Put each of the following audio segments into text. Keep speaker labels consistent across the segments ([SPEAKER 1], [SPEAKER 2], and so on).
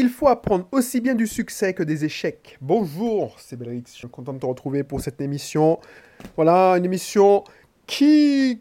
[SPEAKER 1] Il faut apprendre aussi bien du succès que des échecs. Bonjour, c'est Belrix, je suis content de te retrouver pour cette émission. Voilà, une émission qui,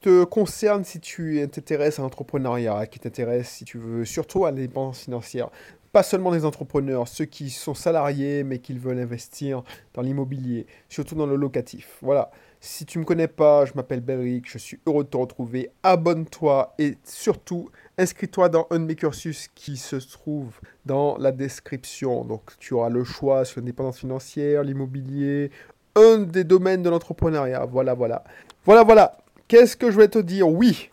[SPEAKER 1] te concerne si tu t'intéresses à l'entrepreneuriat, qui t'intéresse si tu veux surtout à l'indépendance financière. Pas seulement les entrepreneurs, ceux qui sont salariés mais qui veulent investir dans l'immobilier, surtout dans le locatif. Voilà. Si tu ne me connais pas, je m'appelle Belric, je suis heureux de te retrouver. Abonne-toi et surtout inscris-toi dans un de mes cursus qui se trouve dans la description. Donc tu auras le choix sur l'indépendance financière, l'immobilier, un des domaines de l'entrepreneuriat. Voilà, voilà. Voilà, voilà. Qu'est-ce que je vais te dire? Oui.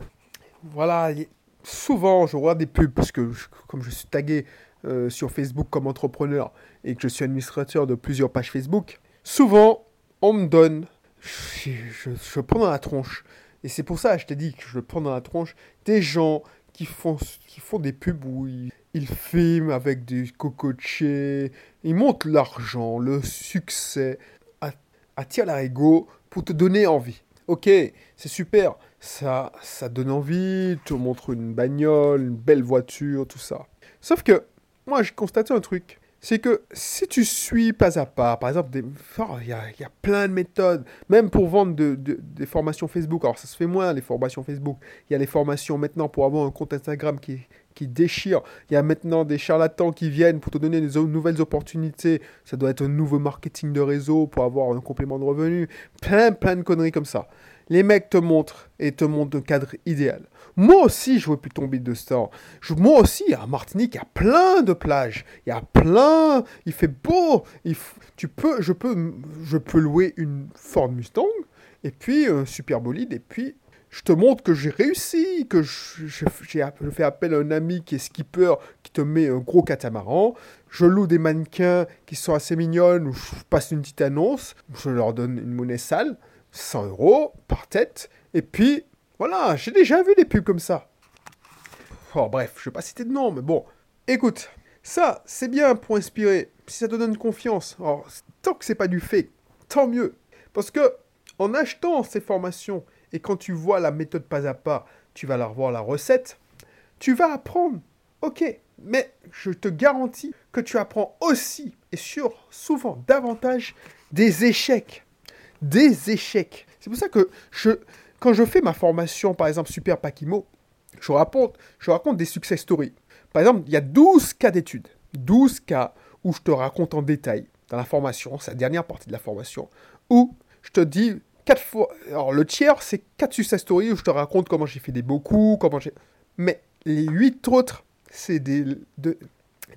[SPEAKER 1] Voilà, souvent je vois des pubs parce que comme je suis tagué euh, sur Facebook comme entrepreneur et que je suis administrateur de plusieurs pages Facebook, souvent on me donne je, prends dans la tronche. Et c'est pour ça, je t'ai dit que je prends dans la tronche des gens qui font, qui font des pubs où ils, filment avec des cocotiers, ils montrent l'argent, le succès, attirent l'ego pour te donner envie. Ok, c'est super, ça, ça donne envie, te montre une bagnole, une belle voiture, tout ça. Sauf que, moi, j'ai constaté un truc c'est que si tu suis pas à pas, par exemple, oh, il y, a, y, a, plein de méthodes, même pour vendre des formations Facebook. Alors, ça se fait moins, les formations Facebook. Il y a les formations maintenant pour avoir un compte Instagram qui, qui déchire. Il y a maintenant des charlatans qui viennent pour te donner des nouvelles opportunités. Ça doit être un nouveau marketing de réseau pour avoir un complément de revenus. Plein, plein de conneries comme ça. Les mecs te montrent et te montrent un cadre idéal. Moi aussi, je veux plus tomber de ça. moi aussi, à Martinique, il y a plein de plages. Il y a plein. Il fait beau. tu peux, je, peux, je peux louer une Ford Mustang et puis un super bolide et puis je te montre que j'ai réussi, que je, je, fais appel à un ami qui est skipper, qui te met un gros catamaran. Je loue des mannequins qui sont assez mignonnes, où je passe une petite annonce, je leur donne une monnaie sale, 100 euros par tête, et puis voilà, j'ai déjà vu des pubs comme ça. Oh, bref, je vais pas citer de nom, mais bon. Écoute, ça, c'est bien pour inspirer. Si ça te donne confiance. Alors, tant que c'est pas du fait, tant mieux. Parce que, en achetant ces formations, et quand tu vois la méthode pas à pas, tu vas la revoir la recette, tu vas apprendre. Ok, mais je te garantis que tu apprends aussi, et sur souvent davantage, des échecs. Des échecs. C'est pour ça que je, quand je fais ma formation, par exemple, Super Pakimo, je raconte, je raconte des success stories. Par exemple, il y a 12 cas d'études. 12 cas où je te raconte en détail dans la formation, c'est la dernière partie de la formation, où je te dis quatre fois. Alors, le tiers, c'est quatre success stories où je te raconte comment j'ai fait des beaux coups, comment j'ai. Mais les huit autres, c'est des,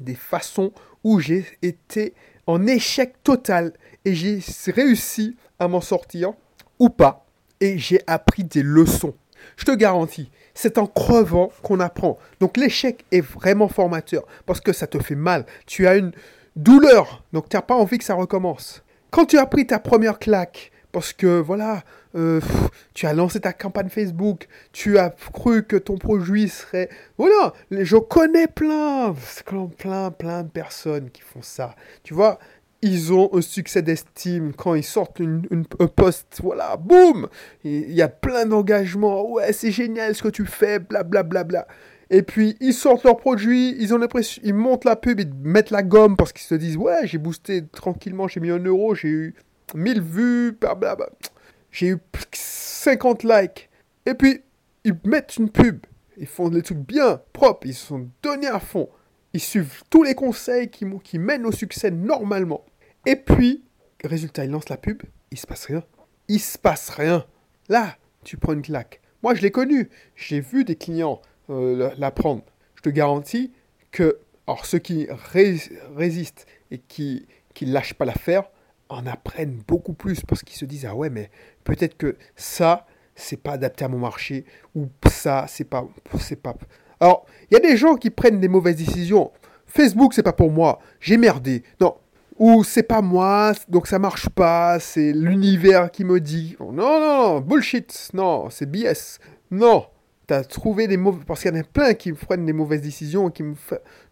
[SPEAKER 1] des façons où j'ai été en échec total et j'ai réussi à m'en sortir ou pas et j'ai appris des leçons. Je te garantis, c'est en crevant qu'on apprend. Donc l'échec est vraiment formateur parce que ça te fait mal. Tu as une douleur, donc tu n'as pas envie que ça recommence. Quand tu as pris ta première claque, que voilà, euh, tu as lancé ta campagne Facebook, tu as cru que ton produit serait... Voilà, je connais plein, plein, plein de personnes qui font ça. Tu vois, ils ont un succès d'estime quand ils sortent une, un post, voilà, boum Il y a plein d'engagements, ouais, c'est génial ce que tu fais, blablabla. Bla, bla, bla. Et puis, ils sortent leurs produits, ils ont l'impression, ils montent la pub, ils mettent la gomme parce qu'ils se disent, ouais, j'ai boosté tranquillement, j'ai mis un euro, j'ai eu 1000 vues, blablabla. J'ai eu 50 likes. Et puis, ils mettent une pub. Ils font des trucs bien, propres, ils se sont donnés à fond. Ils suivent tous les conseils qui, qui mènent au succès normalement. Et puis, résultat, ils lancent la pub, il se passe rien. Il se passe rien. Là, tu prends une claque. Moi, je l'ai connu. J'ai vu des clients euh, la prendre. Je te garantis que, alors ceux qui résistent et qui ne lâchent pas l'affaire, en apprennent beaucoup plus parce qu'ils se disent ah ouais mais peut-être que ça c'est pas adapté à mon marché ou ça c'est pas c'est pas alors, il y a des gens qui prennent des mauvaises décisions. Facebook, c'est pas pour moi. J'ai merdé. Non. Ou c'est pas moi, donc ça marche pas, c'est l'univers qui me dit. Non, non, bullshit. Non, c'est BS. Non. T'as trouvé des mauvais. Parce qu'il y en a plein qui prennent des mauvaises décisions qui me.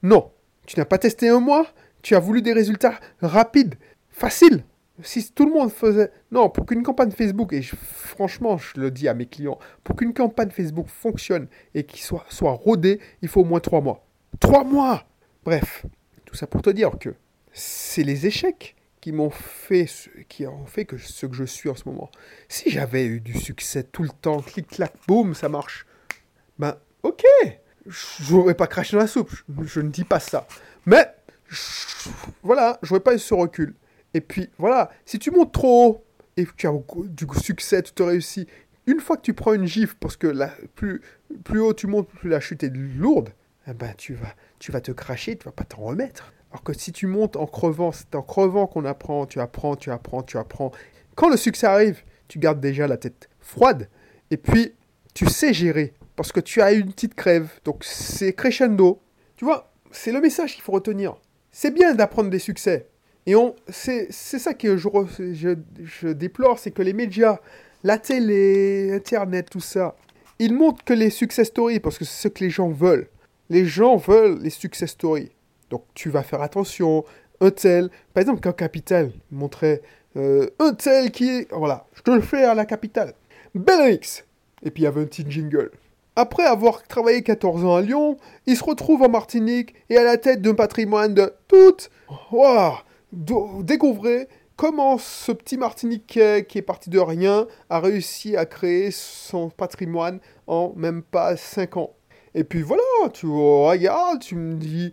[SPEAKER 1] Non. Tu n'as pas testé un mois? Tu as voulu des résultats rapides, faciles. Si tout le monde faisait... Non, pour qu'une campagne Facebook, et franchement, je le dis à mes clients, pour qu'une campagne Facebook fonctionne et qu'il soit, soit rodée, il faut au moins trois mois. Trois mois Bref, tout ça pour te dire que c'est les échecs qui m'ont fait, qui ont fait que ce que je suis en ce moment. Si j'avais eu du succès tout le temps, clic clac, boum, ça marche. Ben, ok, j'aurais pas craché dans la soupe. Je, je ne dis pas ça, mais je- voilà, j'aurais pas eu ce recul. Et puis voilà, si tu montes trop haut et tu as du succès, tu te réussis, une fois que tu prends une gifle, parce que là, plus, plus haut tu montes, plus la chute est lourde, eh ben tu vas, tu vas te cracher, tu vas pas t'en remettre. Alors que si tu montes en crevant, c'est en crevant qu'on apprend, tu apprends, tu apprends, tu apprends. Quand le succès arrive, tu gardes déjà la tête froide, et puis tu sais gérer, parce que tu as une petite crève, donc c'est crescendo. Tu vois, c'est le message qu'il faut retenir. C'est bien d'apprendre des succès. Et c'est, ça que je, je, déplore, c'est que les médias, la télé, Internet, tout ça, ils montrent que les success stories, parce que c'est ce que les gens veulent. Les gens veulent les success stories. Donc tu vas faire attention. Un tel, par exemple, quand Capital montrait euh, un tel qui est. Voilà, je te le fais à la capitale. Belrix Et puis il y avait un petit jingle. Après avoir travaillé 14 ans à Lyon, il se retrouve en Martinique et à la tête d'un patrimoine de toutes. Waouh Découvrez comment ce petit Martiniquais qui est parti de rien a réussi à créer son patrimoine en même pas 5 ans. Et puis voilà, tu regardes, tu me dis,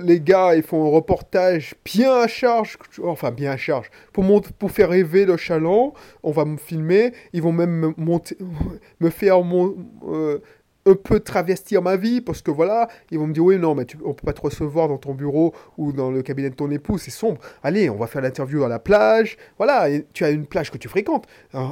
[SPEAKER 1] les gars, ils font un reportage bien à charge, enfin bien à charge, pour, pour faire rêver le chaland, on va me filmer, ils vont même me, monter, me faire mon, euh, un peu travestir ma vie, parce que voilà, ils vont me dire, oui, non, mais tu, on peut pas te recevoir dans ton bureau ou dans le cabinet de ton époux, c'est sombre. Allez, on va faire l'interview à la plage, voilà, tu as une plage que tu fréquentes.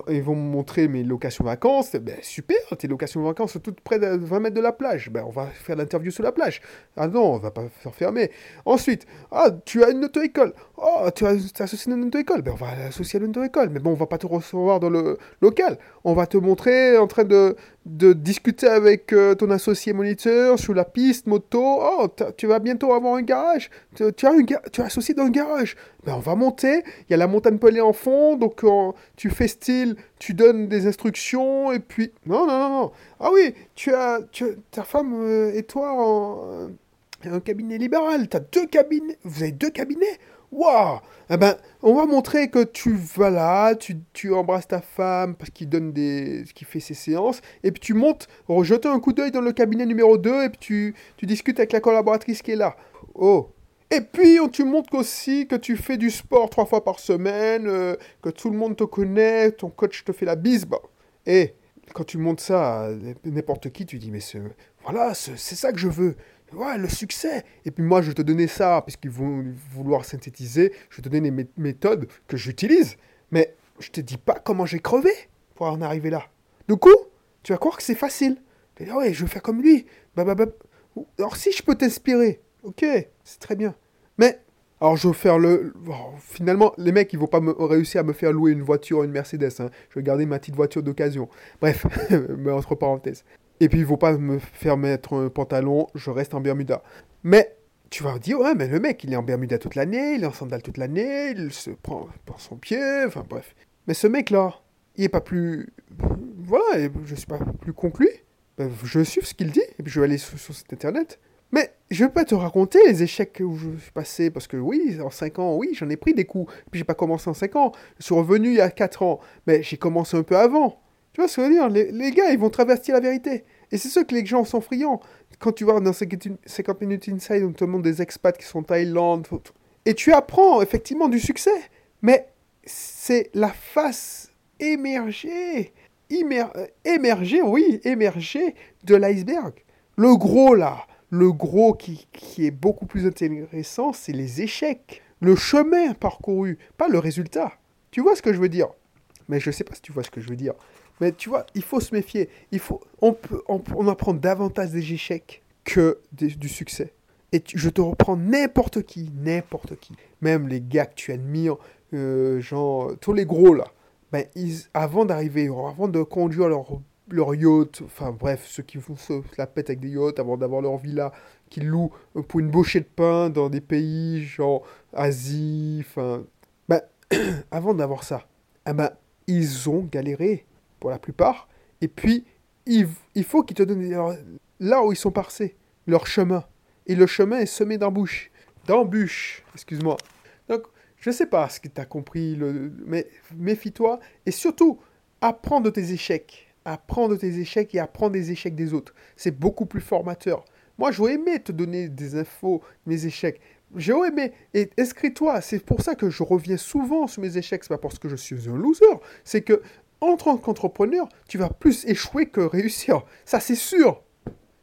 [SPEAKER 1] Ils vont me montrer mes locations vacances, ben super, tes locations vacances sont toutes près de 20 mètres de la plage, ben on va faire l'interview sur la plage. Ah non, on va pas faire fermer. Ensuite, ah, tu as une auto-école. Oh, tu as associé une auto-école. Ben on va l'associer à une auto-école. Mais bon, on va pas te recevoir dans le local. On va te montrer en train de, de discuter avec euh, ton associé moniteur sur la piste moto. Oh, tu vas bientôt avoir un garage. Tu, tu as, ga- tu es associé dans un garage. Ben on va monter. Il y a la montagne pelée en fond. Donc euh, tu fais style, tu donnes des instructions. Et puis. Non, non, non, non. Ah oui, tu as, tu as- ta femme euh, et toi en. un cabinet libéral, t'as deux cabinets, vous avez deux cabinets Waouh Eh ben, on va montrer que tu vas là, tu, tu embrasses ta femme parce qu'il donne des, qu'il fait ses séances, et puis tu montes, jeter un coup d'œil dans le cabinet numéro 2, et puis tu, tu discutes avec la collaboratrice qui est là. Oh et puis, tu montres aussi que tu fais du sport trois fois par semaine, euh, que tout le monde te connaît, ton coach te fait la bise. Bah. Et quand tu montres ça à n'importe qui, tu dis, mais voilà, ce- c'est ça que je veux. Ouais, le succès. Et puis moi, je te donner ça, puisqu'ils vont vouloir synthétiser, je te donner mes méthodes que j'utilise. Mais je te dis pas comment j'ai crevé pour en arriver là. Du coup, tu vas croire que c'est facile. Tu vas ouais, je vais faire comme lui. Bah, bah, bah. Alors si je peux t'inspirer, ok, c'est très bien. Mais, alors je vais faire le... bon, finalement, les mecs, ils vont pas réussir à me faire louer une voiture, une Mercedes. hein. Je vais garder ma petite voiture d'occasion. Bref, mais entre parenthèses. Et puis, ils vont pas me faire mettre un pantalon, je reste en Bermuda. Mais, tu vas dire, ouais, mais le mec, il est en Bermuda toute l'année, il est en sandales toute l'année, il se prend par son pied, enfin bref. Mais ce mec-là, il est pas plus... Voilà, je suis pas plus conclu. Ben, je vais suivre ce qu'il dit, et puis je vais aller sur, sur cet internet. Mais je vais pas te raconter les échecs où je suis passé, parce que oui, en 5 ans, oui, j'en ai pris des coups. Puis j'ai pas commencé en 5 ans, je suis revenu il y a 4 ans, mais j'ai commencé un peu avant. Tu vois ce que je veux dire? Les, gars, ils vont travestir la vérité. Et c'est ce que les gens sont friands. Quand tu vas dans 50 minutes inside, on te montre des expats qui sont en Thaïlande, et tu apprends effectivement du succès. Mais c'est la face émergée, émer, émergée, oui, émergée de l'iceberg. Le gros là, le gros qui, qui est beaucoup plus intéressant, c'est les échecs, le chemin parcouru, pas le résultat. Tu vois ce que je veux dire? Mais je sais pas si tu vois ce que je veux dire. Mais tu vois, il faut se méfier. Il faut, on, peut, on, on apprend davantage des échecs que des, du succès. Et je te reprends n'importe qui, n'importe qui. Même les gars que tu admires, euh, genre, tous les gros là. Ben, ils, avant d'arriver, avant de conduire leur, leur yacht, enfin bref, ceux qui font se la pète avec des yachts, avant d'avoir leur villa qu'ils louent pour une bouchée de pain dans des pays genre Asie, enfin. Ben, avant d'avoir ça, eh ben, ils ont galéré pour la plupart. Et puis, il, il faut qu'ils te donnent là où ils sont passés, leur chemin. et le chemin est semé d'embûches. D'embûches, excuse-moi. Donc, je ne sais pas ce que tu as compris, mais méfie-toi. Et surtout, apprends de tes échecs. Apprends de tes échecs et apprends des échecs des autres. C'est beaucoup plus formateur. Moi, j'aurais aimé te donner des infos, mes échecs. J'ai aimé. Et inscris-toi. C'est pour ça que je reviens souvent sur mes échecs. C'est pas parce que je suis un loser. C'est que, en tant qu'entrepreneur, tu vas plus échouer que réussir. Ça, c'est sûr.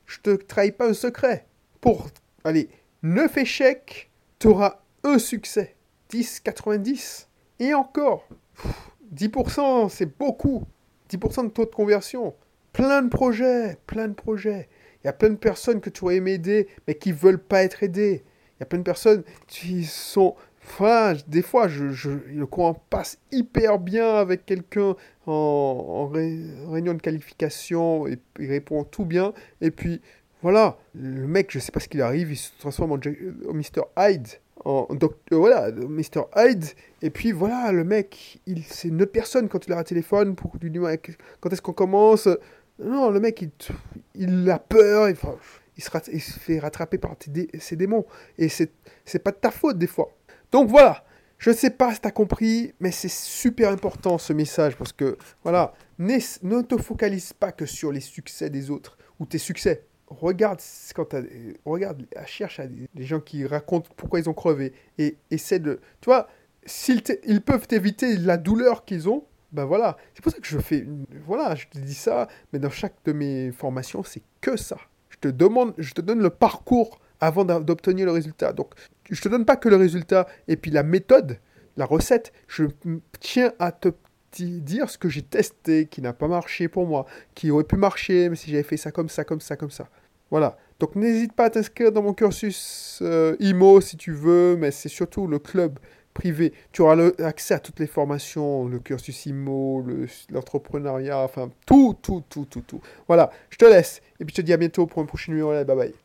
[SPEAKER 1] Je te trahis pas un secret. Pour, allez, 9 échecs, tu auras un succès. 10, 90. Et encore, 10%, c'est beaucoup. 10% de taux de conversion. Plein de projets, plein de projets. Il y a plein de personnes que tu aurais aimé aider, mais qui veulent pas être aidées. Il y a plein de personnes qui sont... Enfin, des fois, je, je, le courant passe hyper bien avec quelqu'un en, réunion de qualification, et il répond tout bien, et puis voilà, le mec, je sais pas ce qu'il arrive, il se transforme en, en Mr. Hyde. En, donc, euh, voilà, Mr. Hyde. Et puis voilà, le mec, il, c'est une autre personne quand il a un téléphone pour lui dire quand est-ce qu'on commence? Non, le mec, il, il a peur, il, il, se, il se fait rattraper par ses démons. Et c'est pas de ta faute des fois. Donc voilà, je sais pas si tu as compris, mais c'est super important ce message parce que voilà, ne te focalise pas que sur les succès des autres ou tes succès. Regarde quand regarde cherche à des, gens qui racontent pourquoi ils ont crevé et essaie de tu vois s'ils ils peuvent éviter la douleur qu'ils ont ben voilà. C'est pour ça que je fais voilà je te dis ça mais dans chaque de mes formations c'est que ça. Je te demande je te donne le parcours avant d'obtenir le résultat. Donc je te donne pas que le résultat et puis la méthode la recette je tiens à te dire ce que j'ai testé, qui n'a pas marché pour moi, qui aurait pu marcher, mais si j'avais fait ça comme ça, comme ça, comme ça. Voilà. Donc n'hésite pas à t'inscrire dans mon cursus euh, IMO si tu veux, mais c'est surtout le club privé. Tu auras accès à toutes les formations, le cursus IMO, l'entrepreneuriat, enfin tout, tout, tout, tout, tout. Voilà, je te laisse. Et puis je te dis à bientôt pour un prochain numéro. Bye bye.